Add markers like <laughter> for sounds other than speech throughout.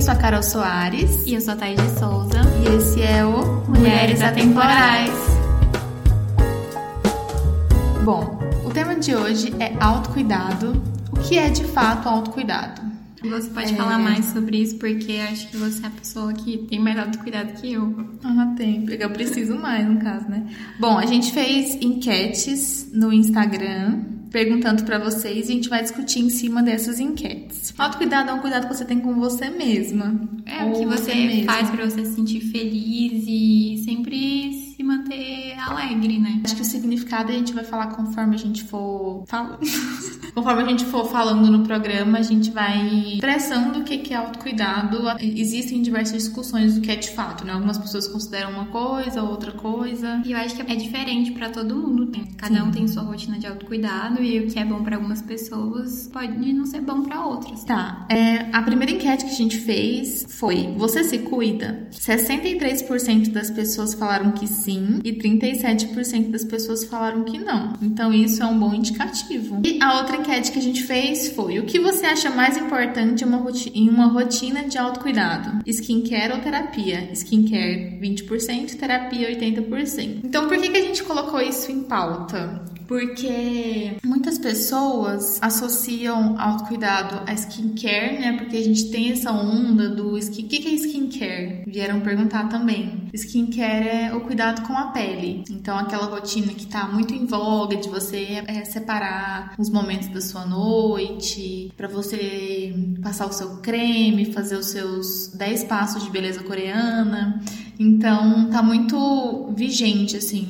eu sou a Carol Soares. E eu sou a Thaís de Souza. E esse é o Mulheres Atemporais. Bom, o tema de hoje é autocuidado. O que é de fato autocuidado? Você pode é... falar mais sobre isso, porque acho que você é a pessoa que tem mais autocuidado que eu. Ah, tem, porque eu preciso mais, no caso, né? Bom, a gente fez enquetes no Instagram perguntando para vocês e a gente vai discutir em cima dessas enquetes. Autocuidado é um cuidado que você tem com você mesma. É o que você, faz para você se sentir feliz e sempre se manter alegre, né? Acho que o significado a gente vai falar conforme a gente for falando. <laughs> conforme a gente for falando no programa, a gente vai expressando o que é autocuidado. Existem diversas discussões do que é de fato, né? Algumas pessoas consideram uma coisa, outra coisa. E eu acho que é diferente para todo mundo. Né? Cada Sim. um tem sua rotina de autocuidado e o que é bom para algumas pessoas pode não ser bom para outras. Tá. É, a primeira enquete que a gente fez foi: Você se cuida? 63% das pessoas falaram que sim sim e 37% das pessoas falaram que não. Então isso é um bom indicativo. E a outra enquete que a gente fez foi: o que você acha mais importante em uma rotina de autocuidado? Skincare ou terapia? Skincare 20%, terapia 80%. Então por que, que a gente colocou isso em pauta? Porque muitas pessoas associam autocuidado a skincare, né? Porque a gente tem essa onda do skin. O que é skincare? Vieram perguntar também. Skincare é o cuidado com a pele. Então, aquela rotina que tá muito em voga de você é, separar os momentos da sua noite, para você passar o seu creme, fazer os seus 10 passos de beleza coreana. Então, tá muito vigente, assim,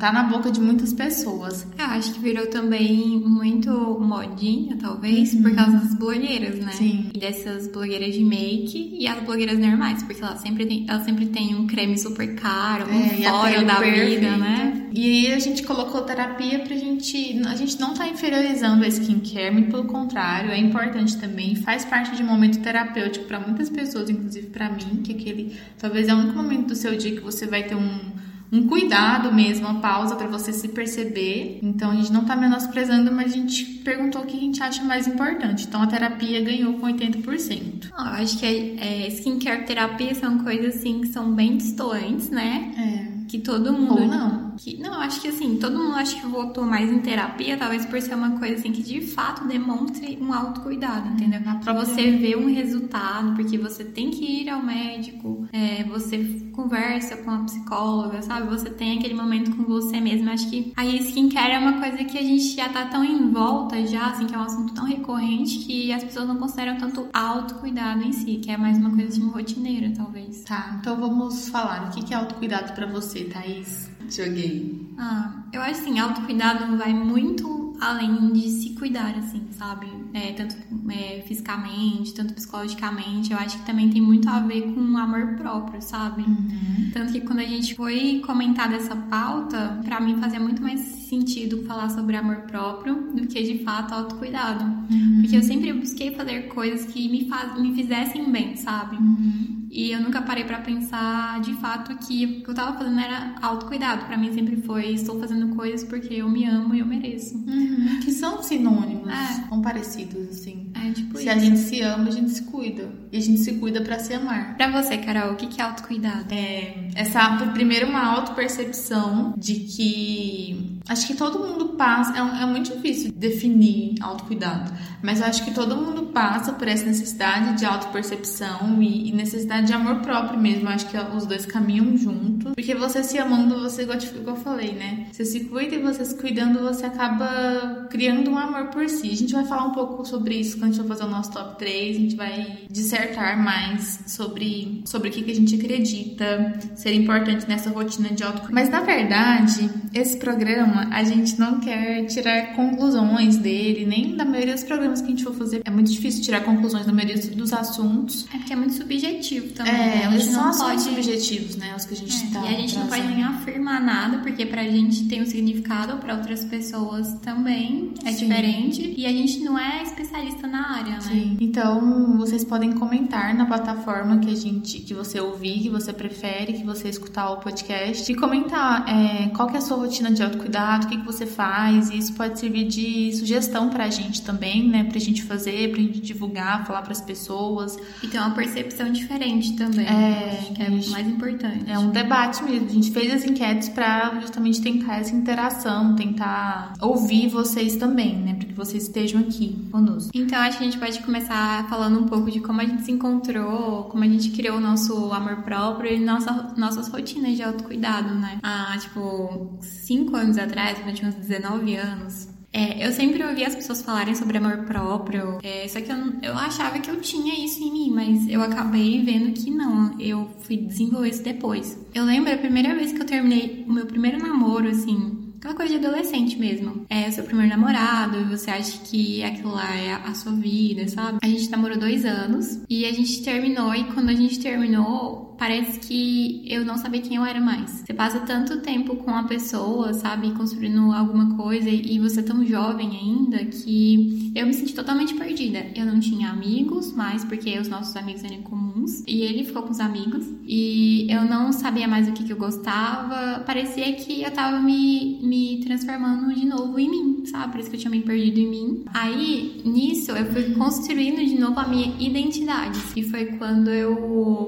tá na boca de muitas pessoas. Eu acho que virou também muito modinha, talvez, uhum. por causa das blogueiras, né? Sim. E dessas blogueiras de make e as blogueiras normais, porque elas sempre têm, elas sempre têm um creme super caro, um é, fora da vida, né? E aí a gente colocou terapia pra gente. A gente não tá inferiorizando a skincare, muito pelo contrário, é importante também, faz parte de um momento terapêutico para muitas pessoas, inclusive para mim, que aquele talvez é o único momento do seu dia que você vai ter um um cuidado mesmo, uma pausa para você se perceber. Então a gente não tá menosprezando, mas a gente perguntou o que a gente acha mais importante. Então a terapia ganhou com 80%. Eu acho que é, é, skincare terapia são coisas assim que são bem distantes, né? É. Que todo mundo. Ou não. Que, não, acho que assim, todo mundo acho que votou mais em terapia, talvez por ser uma coisa assim que de fato demonstre um autocuidado, entendeu? Pra você ver um resultado, porque você tem que ir ao médico, é, você conversa com a psicóloga, sabe? Você tem aquele momento com você mesmo. Acho que a skincare é uma coisa que a gente já tá tão em volta já, assim, que é um assunto tão recorrente que as pessoas não consideram tanto autocuidado em si, que é mais uma coisa de uma rotineira, talvez. Tá, então vamos falar. O que é autocuidado para você, Thaís? Joguei. Ah, eu acho assim, autocuidado vai muito além de se cuidar, assim, sabe? É, tanto é, fisicamente, tanto psicologicamente. Eu acho que também tem muito a ver com amor próprio, sabe? Uhum. Tanto que quando a gente foi comentar dessa pauta, para mim fazia muito mais sentido falar sobre amor próprio do que de fato autocuidado. Uhum. Porque eu sempre busquei fazer coisas que me, faz, me fizessem bem, sabe? Uhum. E eu nunca parei para pensar de fato que o que eu tava fazendo era autocuidado. Para mim sempre foi estou fazendo coisas porque eu me amo e eu mereço. Uhum. Que são sinônimos, é. são parecidos assim. É tipo se isso. a gente se ama, a gente se cuida. E a gente se cuida para se amar. Para você, Carol, o que é autocuidado? É essa primeiro uma autopercepção de que acho que todo mundo passa, é, é muito difícil definir autocuidado, mas eu acho que todo mundo passa por essa necessidade de autopercepção e, e necessidade de amor próprio mesmo. Acho que os dois caminham juntos. Porque você se amando, você, igual eu falei, né? Você se cuida e você se cuidando, você acaba criando um amor por si. A gente vai falar um pouco sobre isso quando a gente for fazer o nosso top 3. A gente vai dissertar mais sobre, sobre o que, que a gente acredita ser importante nessa rotina de autocuidado. Mas na verdade, esse programa a gente não quer tirar conclusões dele, nem da maioria dos programas que a gente for fazer. É muito difícil tirar conclusões da maioria dos assuntos. É porque é muito subjetivo também. É, né? São não assuntos pode. subjetivos, né? Os que a gente É, tá e a gente não pode trazendo. nem afirmar nada, porque pra gente tem um significado, pra outras pessoas também é Sim. diferente. E a gente não é especialista na área, né? Sim. Então, vocês podem comentar na plataforma que a gente, que você ouvir, que você prefere, que você escutar o podcast e comentar é, qual que é a sua rotina de autocuidado, o que, que você faz. E isso pode servir de sugestão pra gente também, né? Pra gente fazer, pra gente divulgar, falar pras pessoas. E tem uma percepção diferente também. É, Acho que é isso. mais importante. É um debate mesmo. A gente fez as enquetes pra justamente tentar essa interação, tentar ouvir vocês também, né? Pra que vocês estejam aqui conosco. Então, acho que a gente pode começar falando um pouco de como a gente se encontrou, como a gente criou o nosso amor próprio e nossa, nossas rotinas de autocuidado, né? Há, tipo, cinco anos atrás, quando eu tinha uns 19 anos, é, eu sempre ouvia as pessoas falarem sobre amor próprio, é, só que eu, eu achava que eu tinha isso em mim, mas eu acabei vendo que não, eu fui desenvolver isso depois. Eu lembro a primeira vez que eu terminei o meu primeiro namoro, assim, Aquela coisa de adolescente mesmo. É seu primeiro namorado, e você acha que aquilo lá é a sua vida, sabe? A gente namorou dois anos e a gente terminou, e quando a gente terminou, parece que eu não sabia quem eu era mais. Você passa tanto tempo com a pessoa, sabe? Construindo alguma coisa, e você é tão jovem ainda que eu me senti totalmente perdida. Eu não tinha amigos mais, porque os nossos amigos eram comuns, e ele ficou com os amigos, e eu não sabia mais o que, que eu gostava. Parecia que eu tava me, me transformando de novo em mim, sabe? Por isso que eu tinha me perdido em mim. Aí, nisso, eu fui construindo de novo a minha identidade. E foi quando eu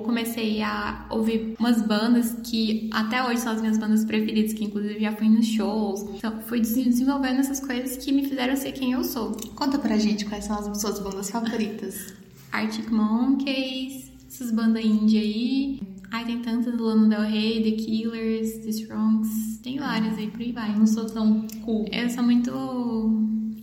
comecei a ouvir umas bandas que até hoje são as minhas bandas preferidas, que inclusive já fui nos shows. Então, fui des- desenvolvendo essas coisas que me fizeram ser quem eu sou. Conta pra gente quais são as suas bandas favoritas. <laughs> Arctic Monkeys, essas bandas indie aí. Ai, tem tantas, Lana Del Rey, The Killers, The Strongs, tem várias aí, por aí vai. Não sou tão cool. Eu sou muito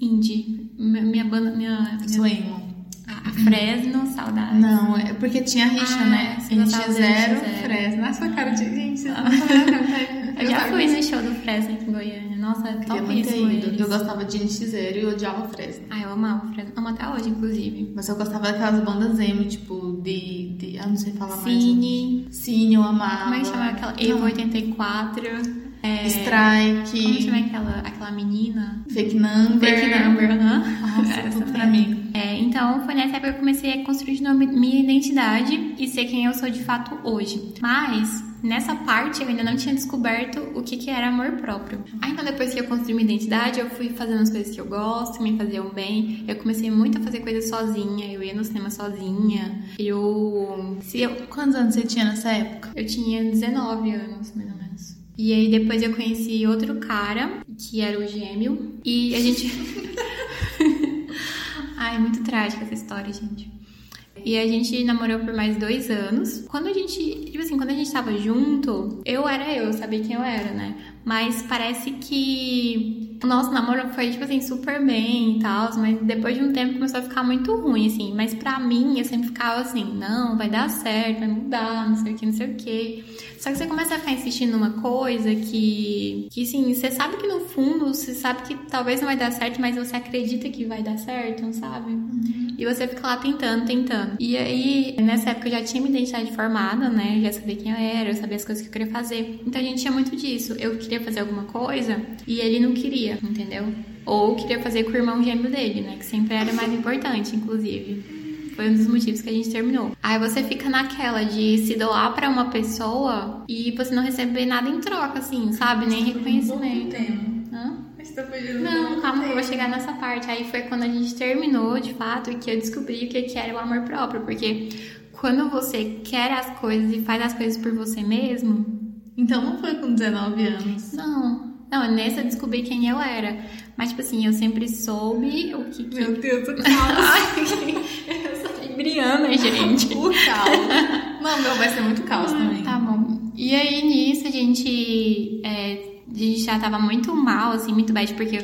indie. Minha, banda, minha, Eu sou minha emo. a Fresno, saudade. Não, é porque tinha rixa, Ah, né? do NX0, NX0. Fresno. Na sua cara de gente. vocês não Eu já fui no show do Fresno aqui em Goiânia. Nossa, é ido. eles. Eu gostava de NX0 e eu odiava Fresno. Ah, eu amava o Fresno. Amo até hoje, inclusive. Mas eu gostava daquelas bandas emo, tipo, de. de eu não sei falar mais. Cine. Cine, eu amava. Como é que chama aquela? Evo 84. É... Strike. Como chama aquela, aquela menina? Fake Number. Fake Number, aham. Nossa, <laughs> Essa tudo pra mim. É, então, foi nessa época que eu comecei a construir de novo minha identidade e ser quem eu sou de fato hoje. Mas, nessa parte, eu ainda não tinha descoberto o que, que era amor próprio. Aí, então, depois que eu construí minha identidade, eu fui fazendo as coisas que eu gosto, me faziam bem. Eu comecei muito a fazer coisas sozinha. Eu ia no cinema sozinha. Eu... Se eu Quantos anos você tinha nessa época? eu tinha 19 anos, mais ou menos. E aí depois eu conheci outro cara, que era o gêmeo, e a gente. <laughs> Ai, muito trágica essa história, gente. E a gente namorou por mais dois anos. Quando a gente, tipo assim, quando a gente tava junto, eu era eu, eu sabia quem eu era, né? Mas parece que o nosso namoro foi, tipo assim, super bem e tal, mas depois de um tempo começou a ficar muito ruim, assim. Mas pra mim, eu sempre ficava assim, não, vai dar certo, vai mudar, não sei o que, não sei o que. Só que você começa a ficar insistindo numa coisa que, que assim, você sabe que no fundo, você sabe que talvez não vai dar certo, mas você acredita que vai dar certo, não sabe? E você fica lá tentando, tentando. E aí, nessa época eu já tinha minha identidade formada, né? Eu já sabia quem eu era, eu sabia as coisas que eu queria fazer. Então a gente tinha muito disso. Eu queria fazer alguma coisa e ele não queria, entendeu? Ou queria fazer com o irmão gêmeo dele, né? Que sempre era mais importante, inclusive. Foi um dos motivos que a gente terminou. Aí você fica naquela de se doar pra uma pessoa e você não receber nada em troca, assim, sabe? Nem reconhecimento. Hã? Tá Não, calma que eu vou chegar nessa parte. Aí foi quando a gente terminou, de fato, que eu descobri o que era o amor próprio. Porque quando você quer as coisas e faz as coisas por você mesmo, Então não foi com 19 anos. não. Não, nessa eu descobri quem eu era. Mas, tipo assim, eu sempre soube o que. que... Meu Deus, eu <laughs> sou libriana, gente. o caos. Não, meu, vai ser muito caos também. Tá bom. E aí, nisso, a gente, é, a gente já tava muito mal, assim, muito bad, porque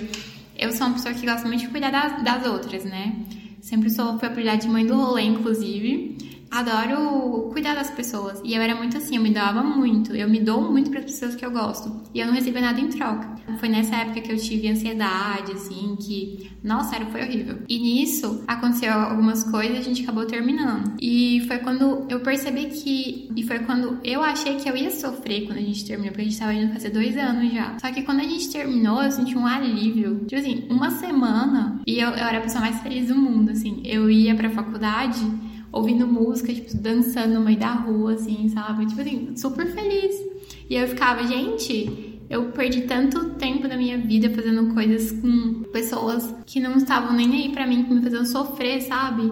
eu sou uma pessoa que gosta muito de cuidar das, das outras, né? Sempre sou, fui a prioridade de mãe do rolê, inclusive. Adoro cuidar das pessoas. E eu era muito assim, eu me doava muito. Eu me dou muito para as pessoas que eu gosto. E eu não recebo nada em troca. Foi nessa época que eu tive ansiedade, assim, que, nossa, sério, foi horrível. E nisso aconteceu algumas coisas e a gente acabou terminando. E foi quando eu percebi que. E foi quando eu achei que eu ia sofrer quando a gente terminou, porque a gente tava indo fazer dois anos já. Só que quando a gente terminou, eu senti um alívio. Tipo assim, uma semana e eu, eu era a pessoa mais feliz do mundo, assim. Eu ia pra faculdade ouvindo música, tipo, dançando no meio da rua, assim, sabe? Tipo assim, super feliz. E eu ficava, gente, eu perdi tanto tempo da minha vida fazendo coisas com pessoas que não estavam nem aí para mim, que me faziam sofrer, sabe?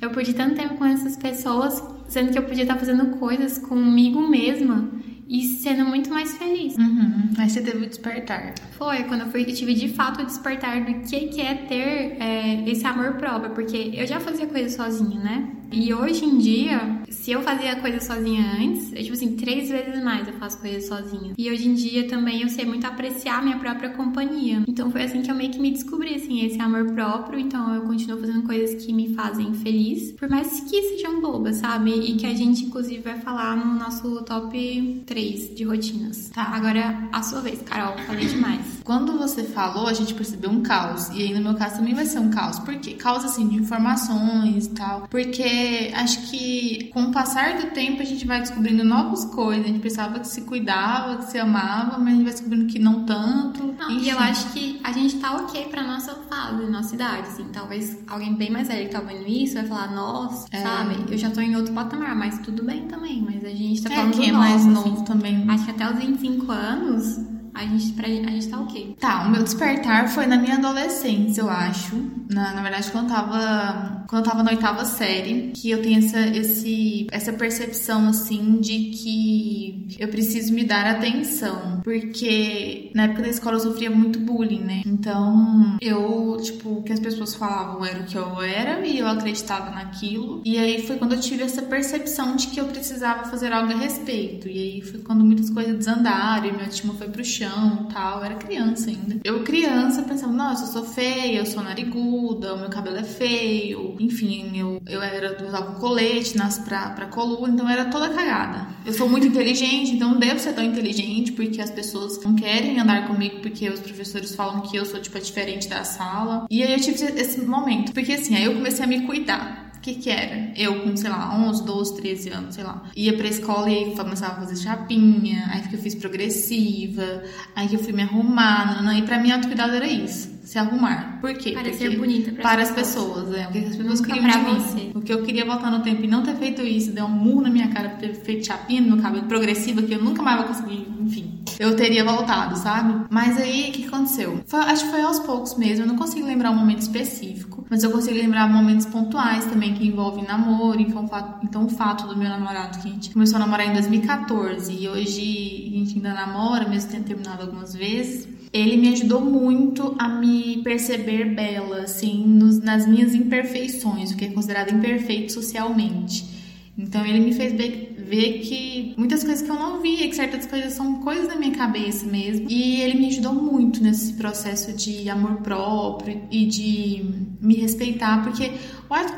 Eu perdi tanto tempo com essas pessoas, sendo que eu podia estar fazendo coisas comigo mesma e sendo muito mais feliz. Uhum. Aí você teve o despertar. Foi, quando eu, fui, eu tive de fato o despertar do que, que é ter é, esse amor próprio, porque eu já fazia coisa sozinha, né? E hoje em dia, se eu fazia coisa sozinha antes, é tipo assim, três vezes mais eu faço coisas sozinha. E hoje em dia também eu sei muito apreciar minha própria companhia. Então foi assim que eu meio que me descobri, assim, esse amor próprio. Então eu continuo fazendo coisas que me fazem feliz, por mais que sejam bobas, sabe? E que a gente, inclusive, vai falar no nosso top 3 de rotinas. Tá. Agora, a sua vez, Carol, falei demais. Quando você falou, a gente percebeu um caos. E aí, no meu caso, também vai ser um caos. Por quê? Caos, assim, de informações e tal. Porque acho que com o passar do tempo a gente vai descobrindo novas coisas. A gente pensava que se cuidava, que se amava, mas a gente vai descobrindo que não tanto. Não, e eu acho que a gente tá ok pra nossa fase, nossa idade, assim. Talvez alguém bem mais velho que tá vendo isso vai falar, nossa, é. sabe? Eu já tô em outro patamar, mas tudo bem também. Mas a gente tá é, falando quem é mais novo, novo assim. também. Acho que até os 25 anos a gente, pra, a gente tá ok. Tá, o meu despertar foi na minha adolescência, eu acho. Na, na verdade, quando eu tava. Quando eu tava na oitava série, que eu tenho essa, esse, essa percepção, assim, de que eu preciso me dar atenção. Porque na época da escola eu sofria muito bullying, né? Então, eu, tipo, o que as pessoas falavam era o que eu era e eu acreditava naquilo. E aí foi quando eu tive essa percepção de que eu precisava fazer algo a respeito. E aí foi quando muitas coisas desandaram e minha estima foi pro chão chão tal. Eu era criança ainda. Eu, criança, pensava, nossa, eu sou feia, eu sou nariguda, o meu cabelo é feio. Enfim, eu, eu, era, usava um colete nas, pra, pra coluna, então era toda cagada. Eu sou muito inteligente, então não devo ser tão inteligente, porque as pessoas não querem andar comigo, porque os professores falam que eu sou, tipo, a diferente da sala. E aí eu tive esse momento, porque assim, aí eu comecei a me cuidar. Que que era? Eu com, sei lá, 11, 12, 13 anos, sei lá. Ia pra escola e começava a fazer chapinha, aí que eu fiz progressiva, aí que eu fui me arrumar, não, e pra mim autocuidado era isso se arrumar. Por quê? Parecer Porque bonita pra para as pessoas, é. O que as pessoas Nunca queriam pra você. O que eu queria voltar no tempo e não ter feito isso, deu um murro na minha cara por ter feito chapinha no meu cabelo progressiva que eu nunca mais vou conseguir, enfim. Eu teria voltado, sabe? Mas aí, o que aconteceu? Foi, acho que foi aos poucos mesmo, eu não consigo lembrar um momento específico, mas eu consigo lembrar momentos pontuais também que envolvem namoro, então o fato, então, o fato do meu namorado que a gente começou a namorar em 2014 e hoje a gente ainda namora, mesmo tendo terminado algumas vezes ele me ajudou muito a me perceber bela, assim, nos, nas minhas imperfeições, o que é considerado imperfeito socialmente. Então ele me fez ver, ver, que muitas coisas que eu não via, que certas coisas são coisas da minha cabeça mesmo. E ele me ajudou muito nesse processo de amor próprio e de me respeitar, porque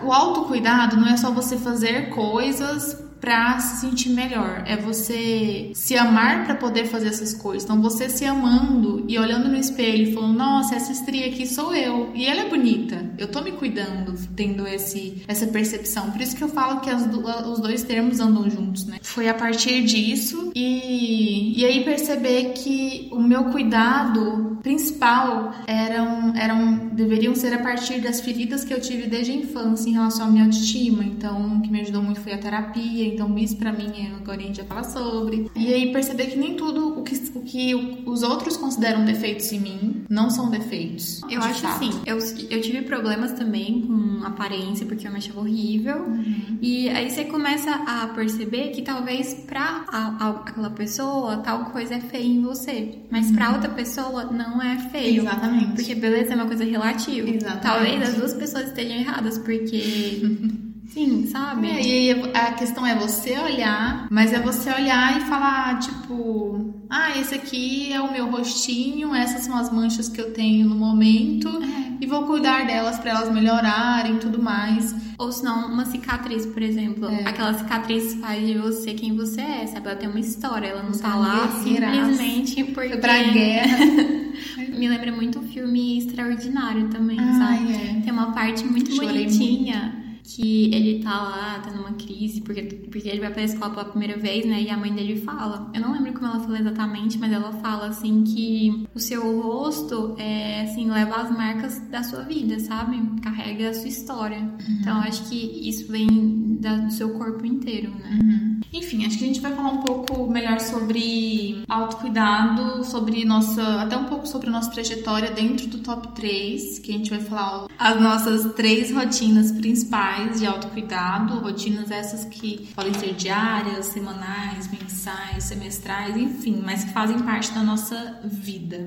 o autocuidado não é só você fazer coisas para se sentir melhor. É você se amar para poder fazer essas coisas. Então você se amando e olhando no espelho e falando: "Nossa, essa estria aqui sou eu e ela é bonita. Eu tô me cuidando, tendo esse essa percepção". Por isso que eu falo que os dois termos andam juntos, né? Foi a partir disso e e aí perceber que o meu cuidado principal eram eram deveriam ser a partir das feridas que eu tive desde a infância em relação à minha autoestima. Então, o que me ajudou muito foi a terapia então isso para mim é agora a gente já fala sobre. E aí perceber que nem tudo o que, o que os outros consideram defeitos em mim não são defeitos. Eu acho fato. assim, eu, eu tive problemas também com aparência, porque eu me achava horrível. Uhum. E aí você começa a perceber que talvez pra a, a, aquela pessoa tal coisa é feia em você. Mas uhum. pra outra pessoa não é feio. Exatamente. Porque beleza é uma coisa relativa. Exatamente. Talvez as duas pessoas estejam erradas, porque. <laughs> Sim, sabe? É, e aí a questão é você olhar, mas é você olhar e falar, tipo, ah, esse aqui é o meu rostinho, essas são as manchas que eu tenho no momento, É. e vou cuidar delas pra elas melhorarem e tudo mais. Ou se não, uma cicatriz, por exemplo. É. Aquela cicatriz faz de você quem você é, sabe? Ela tem uma história, ela não Você tá é lá simplesmente porque. Pra guerra. <laughs> Me lembra muito o filme Extraordinário também, Ai, sabe? é. Tem uma parte muito Chorei bonitinha que ele tá lá, tendo uma crise, porque, porque ele vai pra escola pela primeira vez, né? E a mãe dele fala. Eu não lembro como ela falou exatamente, mas ela fala assim que o seu rosto é assim, leva as marcas da sua vida, sabe? Carrega a sua história. Então eu acho que isso vem da- do seu corpo inteiro, né? Enfim, acho que a gente vai falar um pouco melhor sobre autocuidado, sobre nossa. até um pouco sobre a nossa trajetória dentro do top 3, que a gente vai falar as nossas três rotinas principais de autocuidado, rotinas essas que podem ser diárias, semanais, mensais, semestrais, enfim, mas que fazem parte da nossa vida.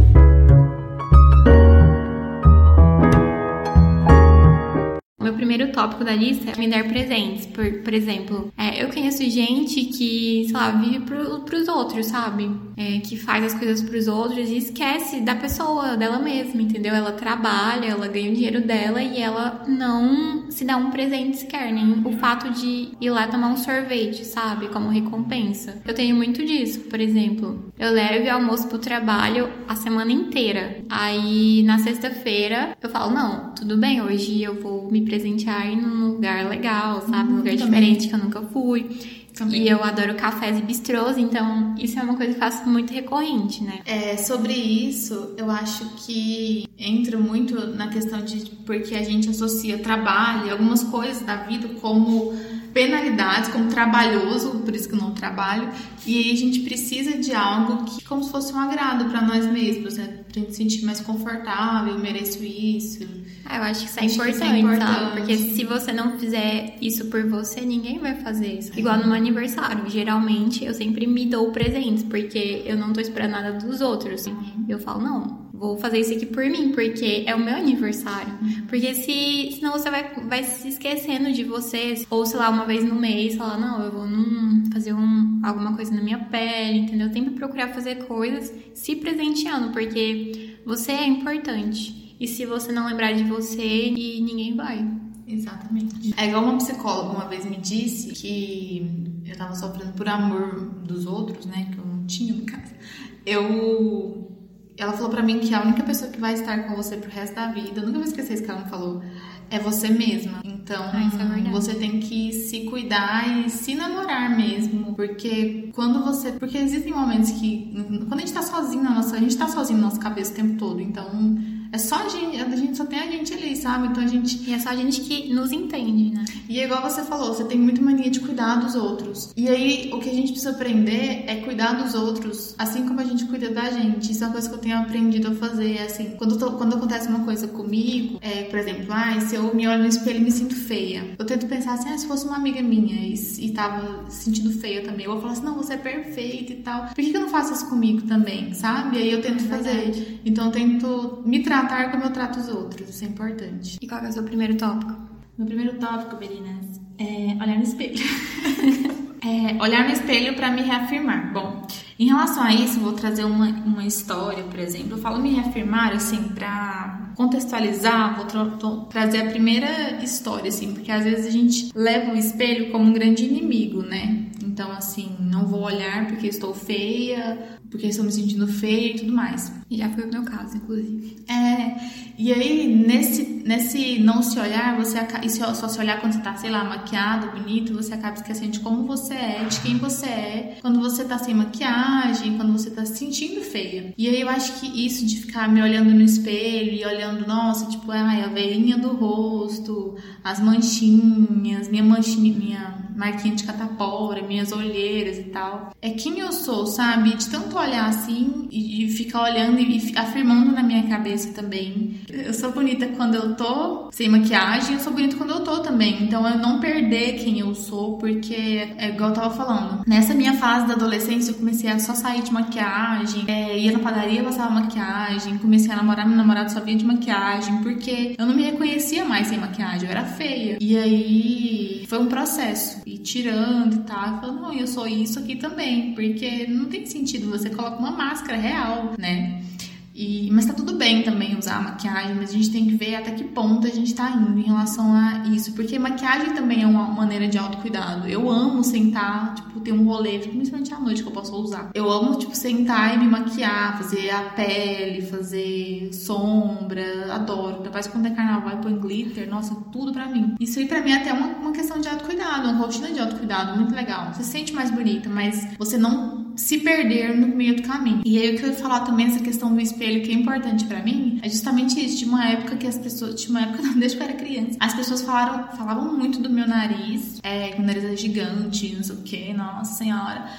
O meu primeiro tópico da lista é me dar presentes. Por, por exemplo, é, eu conheço gente que, sei lá, vive pro, pros outros, sabe? É, que faz as coisas pros outros e esquece da pessoa, dela mesma, entendeu? Ela trabalha, ela ganha o dinheiro dela e ela não se dá um presente sequer, nem o fato de ir lá tomar um sorvete, sabe? Como recompensa. Eu tenho muito disso, por exemplo. Eu levo almoço pro trabalho a semana inteira. Aí na sexta-feira eu falo, não, tudo bem, hoje eu vou me presentear em um lugar legal, sabe? Um lugar também. diferente que eu nunca fui. Também. E eu adoro cafés e bistrôs, então isso é uma coisa que eu faço muito recorrente, né? É, sobre isso, eu acho que entra muito na questão de porque a gente associa trabalho e algumas coisas da vida como penalidades, como trabalhoso, por isso que eu não trabalho, e aí a gente precisa de algo que como se fosse um agrado para nós mesmos, né? Pra gente se sentir mais confortável, eu mereço isso. Ah, eu acho que isso é importante, isso é importante. sabe? Porque se você não fizer isso por você, ninguém vai fazer isso. Igual no meu aniversário. Geralmente, eu sempre me dou presentes, porque eu não tô esperando nada dos outros. Eu falo, não, vou fazer isso aqui por mim, porque é o meu aniversário. Porque se senão você vai, vai se esquecendo de você. Ou, sei lá, uma vez no mês, falar, não, eu vou num, fazer um, alguma coisa na minha pele, entendeu? Sempre procurar fazer coisas se presenteando, porque você é importante. E se você não lembrar de você, e ninguém vai. Exatamente. É igual uma psicóloga uma vez me disse que eu tava sofrendo por amor dos outros, né? Que eu não tinha no caso. Eu. Ela falou pra mim que a única pessoa que vai estar com você pro resto da vida, eu nunca vou esquecer isso que ela me falou, é você mesma. Então, Ah, é você tem que se cuidar e se namorar mesmo. Porque quando você. Porque existem momentos que. Quando a gente tá sozinho na nossa. A gente tá sozinho na nossa cabeça o tempo todo. Então. É só a gente, a gente só tem a gente ali, sabe? Então a gente E é só a gente que nos entende, né? e é igual você falou, você tem muita mania de cuidar dos outros. E aí, o que a gente precisa aprender é cuidar dos outros, assim como a gente cuida da gente. Isso é uma coisa que eu tenho aprendido a fazer. É assim, quando, tô- quando acontece uma coisa comigo, é, por exemplo, ah, se eu me olho no espelho e me sinto feia, eu tento pensar assim, ah, se fosse uma amiga minha e, e tava se sentindo feia também, eu vou falar assim, não, você é perfeita e tal. Por que, que eu não faço isso comigo também, sabe? E aí eu tento É fazer. Então eu tento me tratar como eu trato os outros. Isso é importante. E qual é o seu primeiro tópico? Meu primeiro tópico, meninas, é olhar no espelho. <laughs> É, olhar no espelho para me reafirmar. Bom, em relação a isso, vou trazer uma, uma história, por exemplo. Eu falo me reafirmar, assim, para contextualizar, vou tra- trazer a primeira história, assim, porque às vezes a gente leva o espelho como um grande inimigo, né? Então, assim, não vou olhar porque estou feia, porque estou me sentindo feia e tudo mais. E já foi o meu caso, inclusive. É, e aí nesse, nesse não se olhar, você e só se olhar quando você tá, sei lá, maquiado, bonito, você acaba esquecendo de como você é, de quem você é, quando você tá sem maquiagem, quando você tá se sentindo feia. E aí eu acho que isso de ficar me olhando no espelho e olhando, nossa, tipo, ai, a veinha do rosto, as manchinhas, minha manchinha, minha marquinha de catapora, minhas olheiras e tal. É quem eu sou, sabe? De tanto olhar assim e, ficar olhando e, e afirmando na minha cabeça também Eu sou bonita quando eu tô sem maquiagem, eu sou bonita quando eu tô também. Então eu não perder quem eu sou, porque é igual eu tava falando. Nessa minha fase da adolescência, eu comecei a só sair de maquiagem, é, ia na padaria, passava maquiagem, comecei a namorar, meu namorado só via de maquiagem, porque eu não me reconhecia mais sem maquiagem, eu era feia. E aí foi um processo. E tirando e tal, falando, não, eu sou isso aqui também, porque não tem sentido, você coloca uma máscara real, né? E, mas tá tudo bem também usar maquiagem, mas a gente tem que ver até que ponto a gente tá indo em relação a isso. Porque maquiagem também é uma maneira de autocuidado. Eu amo sentar, tipo, ter um rolê, principalmente à noite que eu posso usar. Eu amo, tipo, sentar e me maquiar, fazer a pele, fazer sombra, adoro. Depois quando é carnaval e põe glitter, nossa, tudo pra mim. Isso aí pra mim é até uma, uma questão de autocuidado, uma rotina de autocuidado, muito legal. Você se sente mais bonita, mas você não se perder no meio do caminho. E aí o que eu ia falar também, essa questão do espelho que é importante para mim, é justamente isso. De uma época que as pessoas, de uma época <laughs> não, desde que eu era criança, as pessoas falaram, falavam muito do meu nariz, é, que o nariz é gigante, não sei o que, nossa senhora.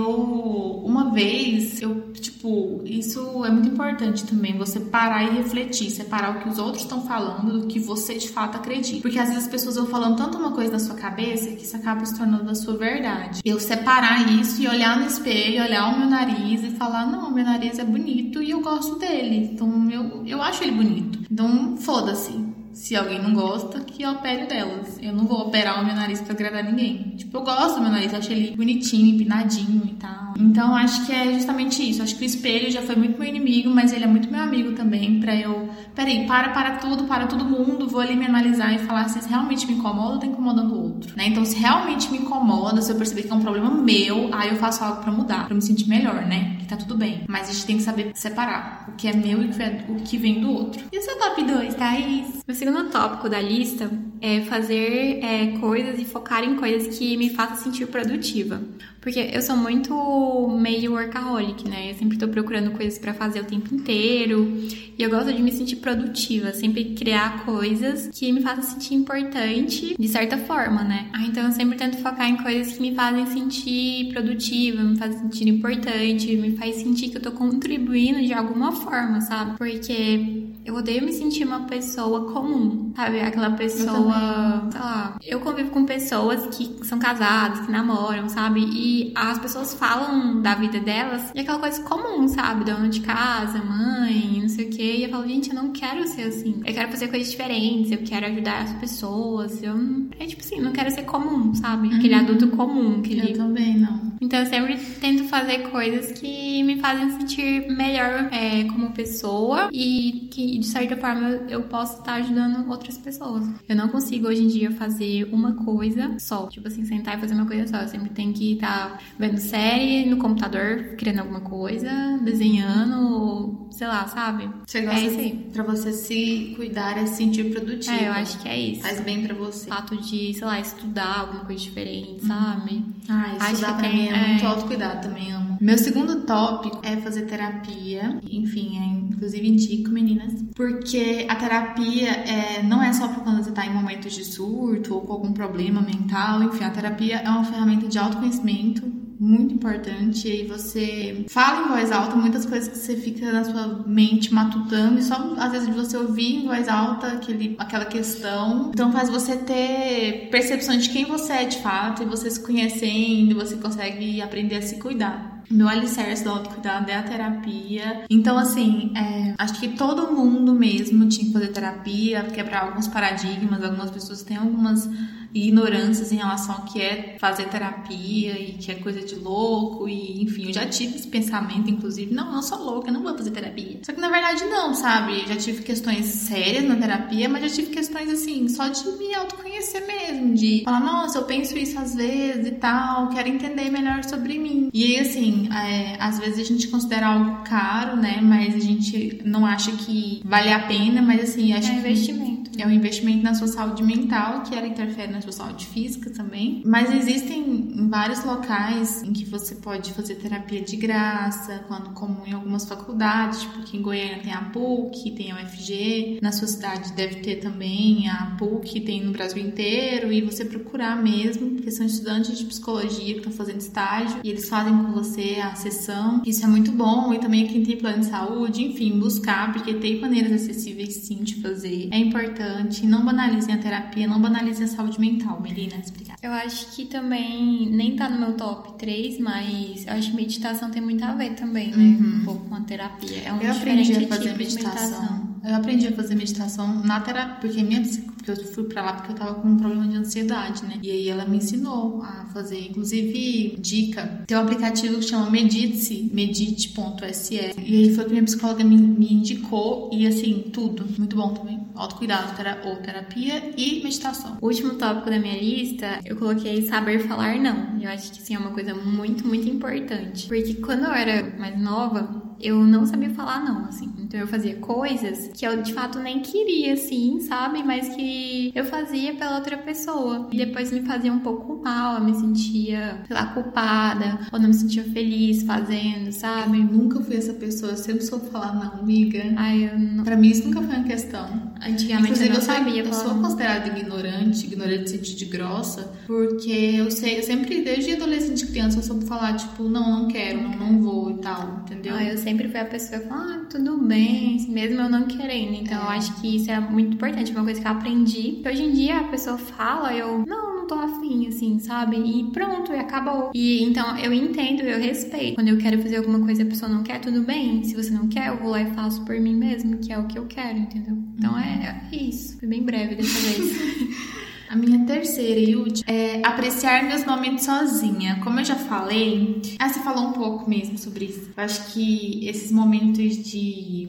Eu, uma vez, eu, tipo, isso é muito importante também, você parar e refletir, separar o que os outros estão falando do que você de fato acredita. Porque às vezes as pessoas vão falando tanto uma coisa na sua cabeça que isso acaba se tornando a sua verdade. Eu separar isso e olhar no espelho, olhar o meu nariz e falar: não, meu nariz é bonito e eu gosto dele. Então eu, eu acho ele bonito. Então foda-se. Se alguém não gosta, que opere delas. Eu não vou operar o meu nariz pra agradar ninguém. Tipo, eu gosto do meu nariz, eu acho ele bonitinho, empinadinho e tal. Então, acho que é justamente isso. Acho que o espelho já foi muito meu inimigo, mas ele é muito meu amigo também. Pra eu. Peraí, para, para tudo, para todo mundo. Vou ali me analisar e falar se realmente me incomoda ou tá incomodando o outro. Né? Então, se realmente me incomoda, se eu perceber que é um problema meu, aí eu faço algo pra mudar, pra me sentir melhor, né? Que tá tudo bem. Mas a gente tem que saber separar o que é meu e o que vem do outro. E o seu top 2, Thaís? O segundo tópico da lista é fazer é, coisas e focar em coisas que me façam sentir produtiva. Porque eu sou muito meio workaholic, né? Eu sempre tô procurando coisas para fazer o tempo inteiro. E eu gosto de me sentir produtiva, sempre criar coisas que me façam sentir importante de certa forma, né? Ah, então eu sempre tento focar em coisas que me fazem sentir produtiva, me fazem sentir importante, me faz sentir que eu tô contribuindo de alguma forma, sabe? Porque eu odeio me sentir uma pessoa comum, sabe? Aquela pessoa, sei lá. Eu convivo com pessoas que são casadas, que namoram, sabe? E as pessoas falam da vida delas e aquela coisa comum, sabe? Dona de casa, mãe, não sei o quê. E eu falo, gente, eu não quero ser assim. Eu quero fazer coisas diferentes, eu quero ajudar as pessoas. Eu É tipo assim, não quero ser comum, sabe? Aquele uhum. adulto comum. Aquele... Eu também não. Então eu sempre tento fazer coisas que me fazem sentir melhor é, como pessoa e que de certa forma eu posso estar ajudando outras pessoas. Eu não consigo hoje em dia fazer uma coisa só, tipo assim, sentar e fazer uma coisa só. Eu sempre tenho que estar vendo série no computador, criando alguma coisa, desenhando, sei lá, sabe? Você gosta é isso aí. Pra você se cuidar é se sentir produtivo. É, eu acho que é isso. Faz bem pra você. O fato de, sei lá, estudar alguma coisa diferente, sabe? Ah, estudar acho pra mim é, é muito autocuidado também, amo. Meu segundo tópico é fazer terapia. Enfim, é, inclusive indico, meninas. Porque a terapia é, não é só pra quando você tá em momentos de surto ou com algum problema mental. Enfim, a terapia é uma ferramenta de autoconhecimento muito importante. E aí você fala em voz alta muitas coisas que você fica na sua mente matutando, e só às vezes de você ouvir em voz alta aquele, aquela questão. Então faz você ter percepção de quem você é de fato, e você se conhecendo, você consegue aprender a se cuidar. Meu alicerce do autocuidado é a terapia. Então, assim, é, acho que todo mundo mesmo tinha que fazer terapia, quebrar alguns paradigmas. Algumas pessoas têm algumas ignorâncias em relação ao que é fazer terapia e que é coisa de louco. E, enfim, eu já tive esse pensamento, inclusive, não, eu sou louca, eu não vou fazer terapia. Só que na verdade não, sabe? Eu já tive questões sérias na terapia, mas já tive questões assim, só de me autoconhecer mesmo, de falar, nossa, eu penso isso às vezes e tal, quero entender melhor sobre mim. E aí, assim, é, às vezes a gente considera algo caro, né? Mas a gente não acha que vale a pena, mas assim, acho é investimento. É um investimento na sua saúde mental, que ela interfere na sua saúde física também. Mas existem vários locais em que você pode fazer terapia de graça, quando comum em algumas faculdades, tipo aqui em Goiânia tem a PUC, tem a UFG, na sua cidade deve ter também a PUC, tem no Brasil inteiro, e você procurar mesmo, porque são estudantes de psicologia que estão fazendo estágio e eles fazem com você a sessão. Isso é muito bom, e também quem tem plano de saúde, enfim, buscar, porque tem maneiras acessíveis sim de fazer. É importante, não banalizem a terapia, não banalizem a saúde mental. Melina, explicar. Eu acho que também, nem tá no meu top 3, mas eu acho que meditação tem muito a ver também, né? Uhum. Um pouco com a terapia. É um eu aprendi a fazer tipo meditação. meditação. Eu aprendi a fazer meditação na terapia, porque minha porque eu fui pra lá porque eu tava com um problema de ansiedade, né? E aí ela me ensinou a fazer. Inclusive, dica, tem um aplicativo que chama Medite, medite.se. E aí foi que minha psicóloga me, me indicou e assim, tudo. Muito bom também. Autocuidado, ou terapia e meditação. O último tópico da minha lista, eu coloquei saber falar não. Eu acho que sim é uma coisa muito, muito importante. Porque quando eu era mais nova, eu não sabia falar não, assim. Então eu fazia coisas que eu de fato nem queria, assim, sabe? Mas que eu fazia pela outra pessoa. E depois me fazia um pouco mal, eu me sentia, sei lá, culpada, ou não me sentia feliz fazendo, sabe? Eu nunca fui essa pessoa, eu sempre soube falar não, amiga. Ai, eu não... Pra mim isso nunca foi uma questão. Antigamente Inclusive, eu não sabia. Eu sou considerada ignorante, ignorante no sentido de grossa, porque eu sei, eu sempre, desde adolescente criança, eu soube falar, tipo, não, não quero, não, não vou e tal, entendeu? Ah, eu sempre fui a pessoa que fala, ah, tudo bem, mesmo eu não querendo. Então, é. eu acho que isso é muito importante, uma coisa que eu aprendi. Hoje em dia a pessoa fala, eu, não, não tô afim, assim, sabe? E pronto, e acabou. E então eu entendo, eu respeito. Quando eu quero fazer alguma coisa e a pessoa não quer, tudo bem. Se você não quer, eu vou lá e faço por mim mesmo, que é o que eu quero, entendeu? Então uhum. é, é isso. Foi bem breve dessa vez. <laughs> A minha terceira e última é apreciar meus momentos sozinha. Como eu já falei, ah, você falou um pouco mesmo sobre isso. Eu acho que esses momentos de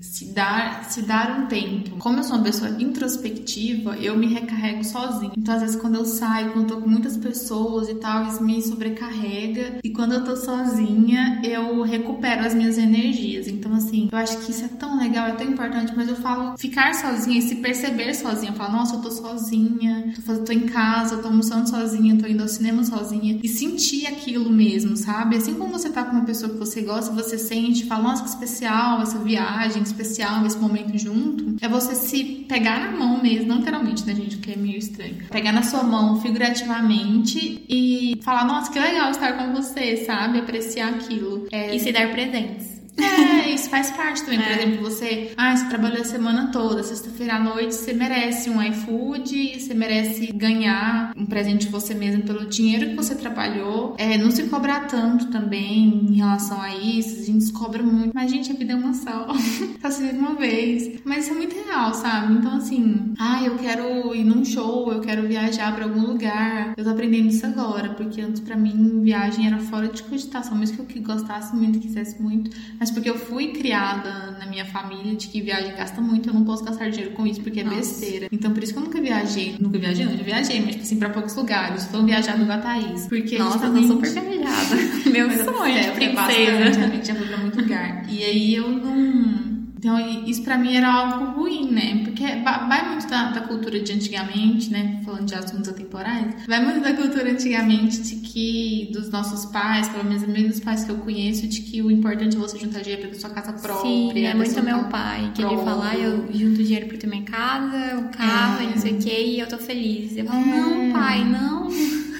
se dar, se dar um tempo. Como eu sou uma pessoa introspectiva, eu me recarrego sozinha. Então, às vezes, quando eu saio, quando eu tô com muitas pessoas e tal, isso me sobrecarrega. E quando eu tô sozinha, eu recupero as minhas energias. Então, assim, eu acho que isso é tão legal, é tão importante, mas eu falo ficar sozinha e se perceber sozinha. Falar, nossa, eu tô sozinha, tô, tô em casa, tô almoçando sozinha, tô indo ao cinema sozinha. E sentir aquilo mesmo, sabe? Assim como você tá com uma pessoa que você gosta, você sente, fala, nossa, que especial essa viagem, especial, esse momento junto, é você se pegar na mão mesmo, não literalmente, né, gente, o que é meio estranho. Pegar na sua mão figurativamente e falar, nossa, que legal estar com você, sabe? Apreciar aquilo. É... E se dar presentes. É, isso faz parte também. Por é. exemplo, você, ah, você trabalhou a semana toda, sexta-feira à noite, você merece um iFood, você merece ganhar um presente de você mesmo pelo dinheiro que você trabalhou. É, não se cobrar tanto também em relação a isso, a gente se cobra muito. Mas, gente, a vida é uma só. <laughs> só se vive uma vez. Mas isso é muito real, sabe? Então, assim, ah, eu quero ir num show, eu quero viajar para algum lugar. Eu tô aprendendo isso agora, porque antes para mim viagem era fora de cogitação, mesmo que eu gostasse muito, quisesse muito. Mas mas porque eu fui criada na minha família de que viagem gasta muito, eu não posso gastar dinheiro com isso porque é Nossa. besteira. Então por isso que eu nunca viajei. Nunca viajei, não, já viajei, mas tipo assim, pra poucos lugares. Tô viajando com a Thaís. Porque Nossa, eu tô super viajada. <laughs> Meu sonho, é, princesa. A gente já foi pra muito lugar. E aí eu não então, isso para mim era algo ruim, né? Porque vai muito da, da, cultura de antigamente, né? Falando de assuntos atemporais, vai muito da cultura antigamente de que, dos nossos pais, pelo menos dos pais que eu conheço, de que o importante é você juntar dinheiro pra sua casa própria. Sim, é muito meu pai, que própria. ele fala, ah, eu junto dinheiro pra ter minha casa, o carro, é. e não sei o que, e eu tô feliz. Eu falo, é. não, pai, não.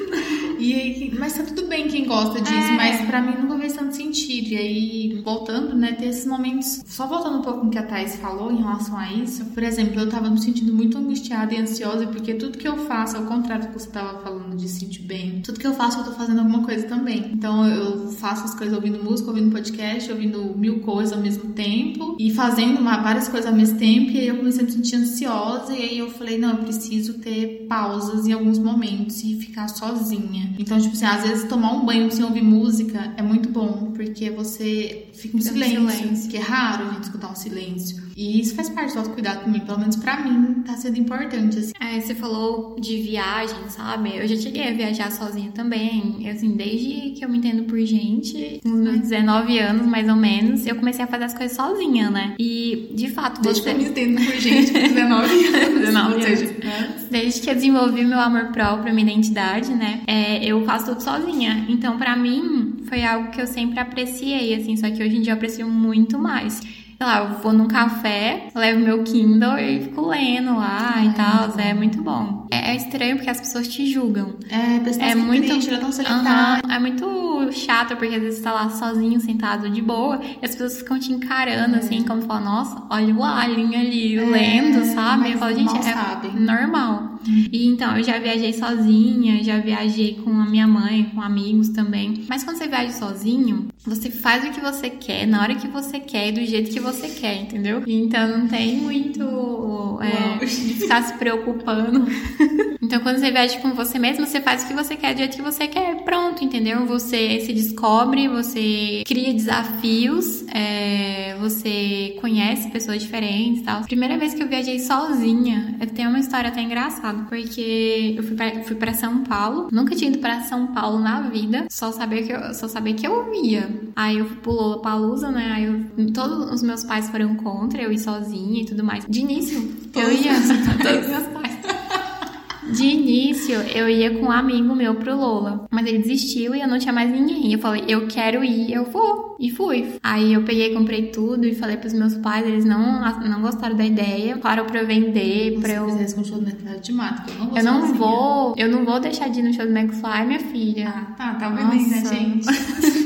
<laughs> E aí, mas tá tudo bem quem gosta disso, é. mas para mim nunca fez tanto sentido. E aí, voltando, né, ter esses momentos. Só voltando um pouco no que a Thais falou em relação a isso, por exemplo, eu tava me sentindo muito angustiada e ansiosa, porque tudo que eu faço, ao contrário do que você tava falando de se sentir bem, tudo que eu faço, eu tô fazendo alguma coisa também. Então eu faço as coisas ouvindo música, ouvindo podcast, ouvindo mil coisas ao mesmo tempo e fazendo uma, várias coisas ao mesmo tempo. E aí eu comecei a me sentir ansiosa, e aí eu falei, não, eu preciso ter pausas em alguns momentos e ficar sozinha. Então, tipo assim, às vezes tomar um banho sem ouvir música é muito bom, porque você fica em silêncio, silêncio, que é raro a gente escutar um silêncio. E isso faz parte do autocuidado também, pelo menos pra mim, tá sendo importante, assim. É, você falou de viagem, sabe? Eu já cheguei a viajar sozinha também. Assim, desde que eu me entendo por gente, nos meus 19 anos, mais ou menos, eu comecei a fazer as coisas sozinha, né? E, de fato, desde você... que eu me entendo por gente, com 19 <laughs> anos. 19 anos. Desde que eu desenvolvi meu amor próprio, minha identidade, né? É, eu faço tudo sozinha. Então, pra mim, foi algo que eu sempre apreciei, assim, só que hoje em dia eu aprecio muito mais sei lá, eu vou num café, levo meu Kindle e fico lendo lá e tal. É muito bom. É, é, estranho porque as pessoas te julgam. É, é muito tão solitário. é muito chato porque às vezes você tá lá sozinho, sentado de boa, e as pessoas ficam te encarando é. assim, como fala, nossa, olha o alien ali, é, lendo, sabe? Eu falo, gente, é sabem. normal. E então, eu já viajei sozinha, já viajei com a minha mãe, com amigos também. Mas quando você viaja sozinho, você faz o que você quer, na hora que você quer e do jeito que você quer, entendeu? Então não tem muito é, de <laughs> ficar se preocupando. <laughs> então quando você viaja com você mesmo, você faz o que você quer do jeito que você quer, pronto, entendeu? Você se descobre, você cria desafios, é, você conhece pessoas diferentes e tal. Primeira vez que eu viajei sozinha, eu tenho uma história até engraçada, porque eu fui pra, fui pra São Paulo, nunca tinha ido pra São Paulo na vida, só saber que eu, só saber que eu ia. Aí eu fui pro Lollapalooza, né? Aí eu, todos os meus pais foram contra, eu ir sozinha e tudo mais. De início, eu ia. <laughs> os meus pais. De início, eu ia com um amigo meu pro Lola, mas ele desistiu e eu não tinha mais ninguém. Eu falei, eu quero ir, eu vou. E fui. Aí eu peguei, comprei tudo e falei pros meus pais, eles não, não gostaram da ideia, falaram pra eu vender, Você pra eu... De mato, eu não vou Eu não vou, eu não vou deixar de ir no show do McFly, minha filha. Ah, tá, tá beleza, né, gente?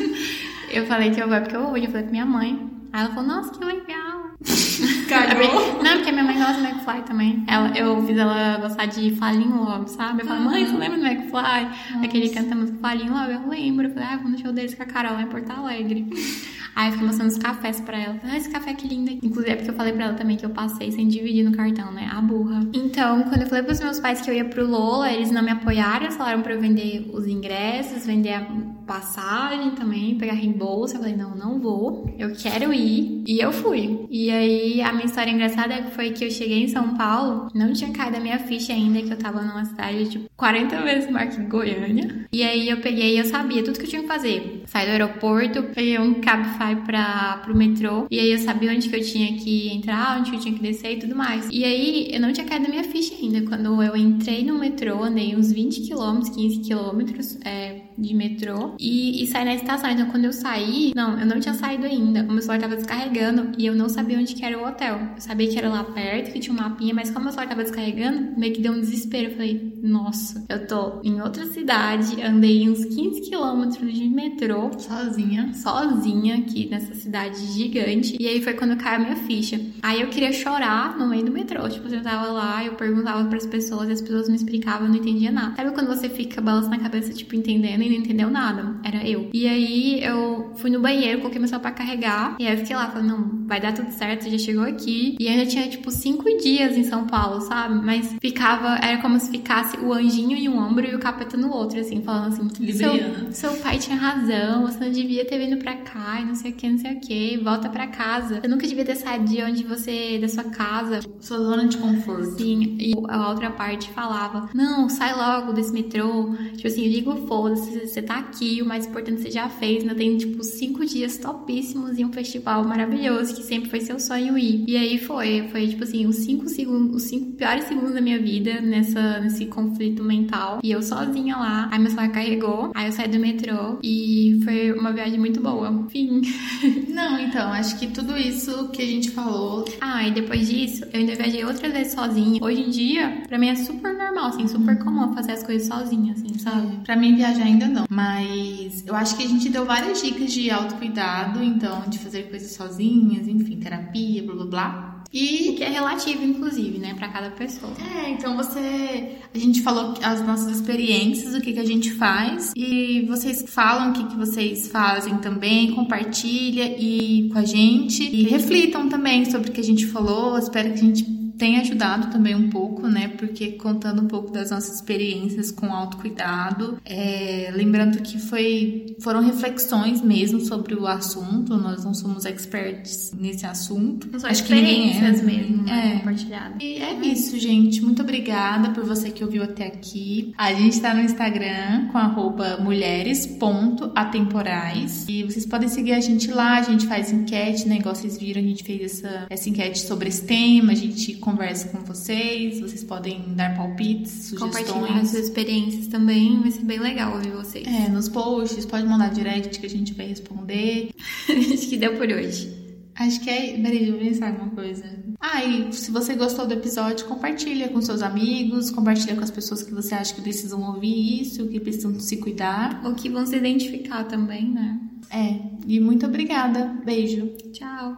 <laughs> eu falei que eu vou porque eu vou, eu falei pra minha mãe. Aí ela falou, nossa, que legal. <laughs> Cagou? Não, porque minha mãe gosta do McFly também. Ela, eu fiz ela gostar de Falling Love, sabe? Eu falei, mãe, você lembra do McFly? Nossa. Aquele canta a música Falling Love? Eu lembro. Eu falei, ah, vou no show deles com a Carol lá em Porto Alegre. <laughs> Aí eu fiquei mostrando os cafés pra ela. Ah, esse café que lindo. Inclusive é porque eu falei pra ela também que eu passei sem dividir no cartão, né? A burra. Então, quando eu falei pros meus pais que eu ia pro Lola, eles não me apoiaram, eles falaram pra eu vender os ingressos, vender a passagem também, pegar reembolso. Eu falei, não, não vou. Eu quero ir. E eu fui. E aí, a minha história engraçada foi que eu cheguei em São Paulo, não tinha caído a minha ficha ainda, que eu tava numa cidade, tipo, 40 vezes maior que Goiânia. E aí eu peguei eu sabia tudo que eu tinha que fazer. Saí do aeroporto, peguei um Cabify pra, pro metrô, e aí eu sabia onde que eu tinha que entrar, onde que eu tinha que descer e tudo mais. E aí, eu não tinha caído a minha ficha ainda. Quando eu entrei no metrô, andei uns 20 quilômetros, 15 quilômetros, é, de metrô e, e saí na estação. Então, quando eu saí, não, eu não tinha saído ainda. O meu celular tava descarregando e eu não sabia onde que era o hotel. Eu sabia que era lá perto, que tinha um mapinha, mas como o meu celular tava descarregando, meio que deu um desespero. Eu falei, nossa, eu tô em outra cidade, andei uns 15 quilômetros de metrô. Sozinha. Sozinha aqui nessa cidade gigante. E aí foi quando caiu a minha ficha. Aí eu queria chorar no meio do metrô. Tipo, eu tava lá, eu perguntava pras pessoas e as pessoas me explicavam, eu não entendia nada. Sabe quando você fica balançando na cabeça, tipo, entendendo e não entendeu nada. Era eu. E aí eu fui no banheiro, coloquei meu celular pra carregar. E aí eu fiquei lá, falando, não, vai dar tudo certo, já chegou aqui. E ainda tinha, tipo, cinco dias em São Paulo, sabe? Mas ficava, era como se ficasse o anjinho em um ombro e o capeta no outro, assim, falando assim, seu, seu pai tinha razão, você não devia ter vindo pra cá e não sei o que, não sei o que, volta pra casa. Eu nunca devia ter saído de onde você, da sua casa. Sua zona de conforto. Sim, e a outra parte falava, não, sai logo desse metrô. Tipo assim, eu digo, foda-se, você tá aqui, o mais importante você já fez, ainda tem, tipo, cinco dias topíssimos em um festival maravilhoso que sempre foi seu sonho ir. E aí foi, foi, tipo assim, os cinco segundos, os cinco piores segundos da minha vida nessa, nesse conflito mental. E eu sozinha lá, aí meu celular carregou, aí eu saí do metrô e foi uma viagem muito boa. Fim. <laughs> Não, então, acho que tudo isso que a gente falou. Ah, e depois disso, eu ainda viajei outras vezes sozinha. Hoje em dia, pra mim é super normal, assim, super comum fazer as coisas sozinha, assim, sabe? Pra mim, viajar ainda não. Mas eu acho que a gente deu várias dicas de autocuidado, então, de fazer coisas sozinhas, enfim, terapia, blá blá blá. E o que é relativo, inclusive, né, para cada pessoa. É, então você. A gente falou as nossas experiências, o que, que a gente faz. E vocês falam o que, que vocês fazem também, compartilha e com a gente. E reflitam também sobre o que a gente falou. Espero que a gente tem ajudado também um pouco, né? Porque contando um pouco das nossas experiências com autocuidado, é, lembrando que foi, foram reflexões mesmo sobre o assunto, nós não somos experts nesse assunto. Não são Acho experiências que ninguém é, mesmo, né? É. Compartilhadas. E é isso, gente. Muito obrigada por você que ouviu até aqui. A gente tá no Instagram com arroba mulheres.atemporais e vocês podem seguir a gente lá, a gente faz enquete, né? Igual vocês viram, a gente fez essa, essa enquete sobre esse tema, a gente conversa com vocês, vocês podem dar palpites, sugestões. Compartilhar suas experiências também, vai ser bem legal ouvir vocês. É, nos posts, pode mandar direct que a gente vai responder. <laughs> Acho que deu por hoje. Acho que é. Peraí, eu vou pensar alguma coisa. Ah, e se você gostou do episódio, compartilha com seus amigos, compartilha com as pessoas que você acha que precisam ouvir isso, que precisam se cuidar. Ou que vão se identificar também, né? É. E muito obrigada. Beijo. Tchau.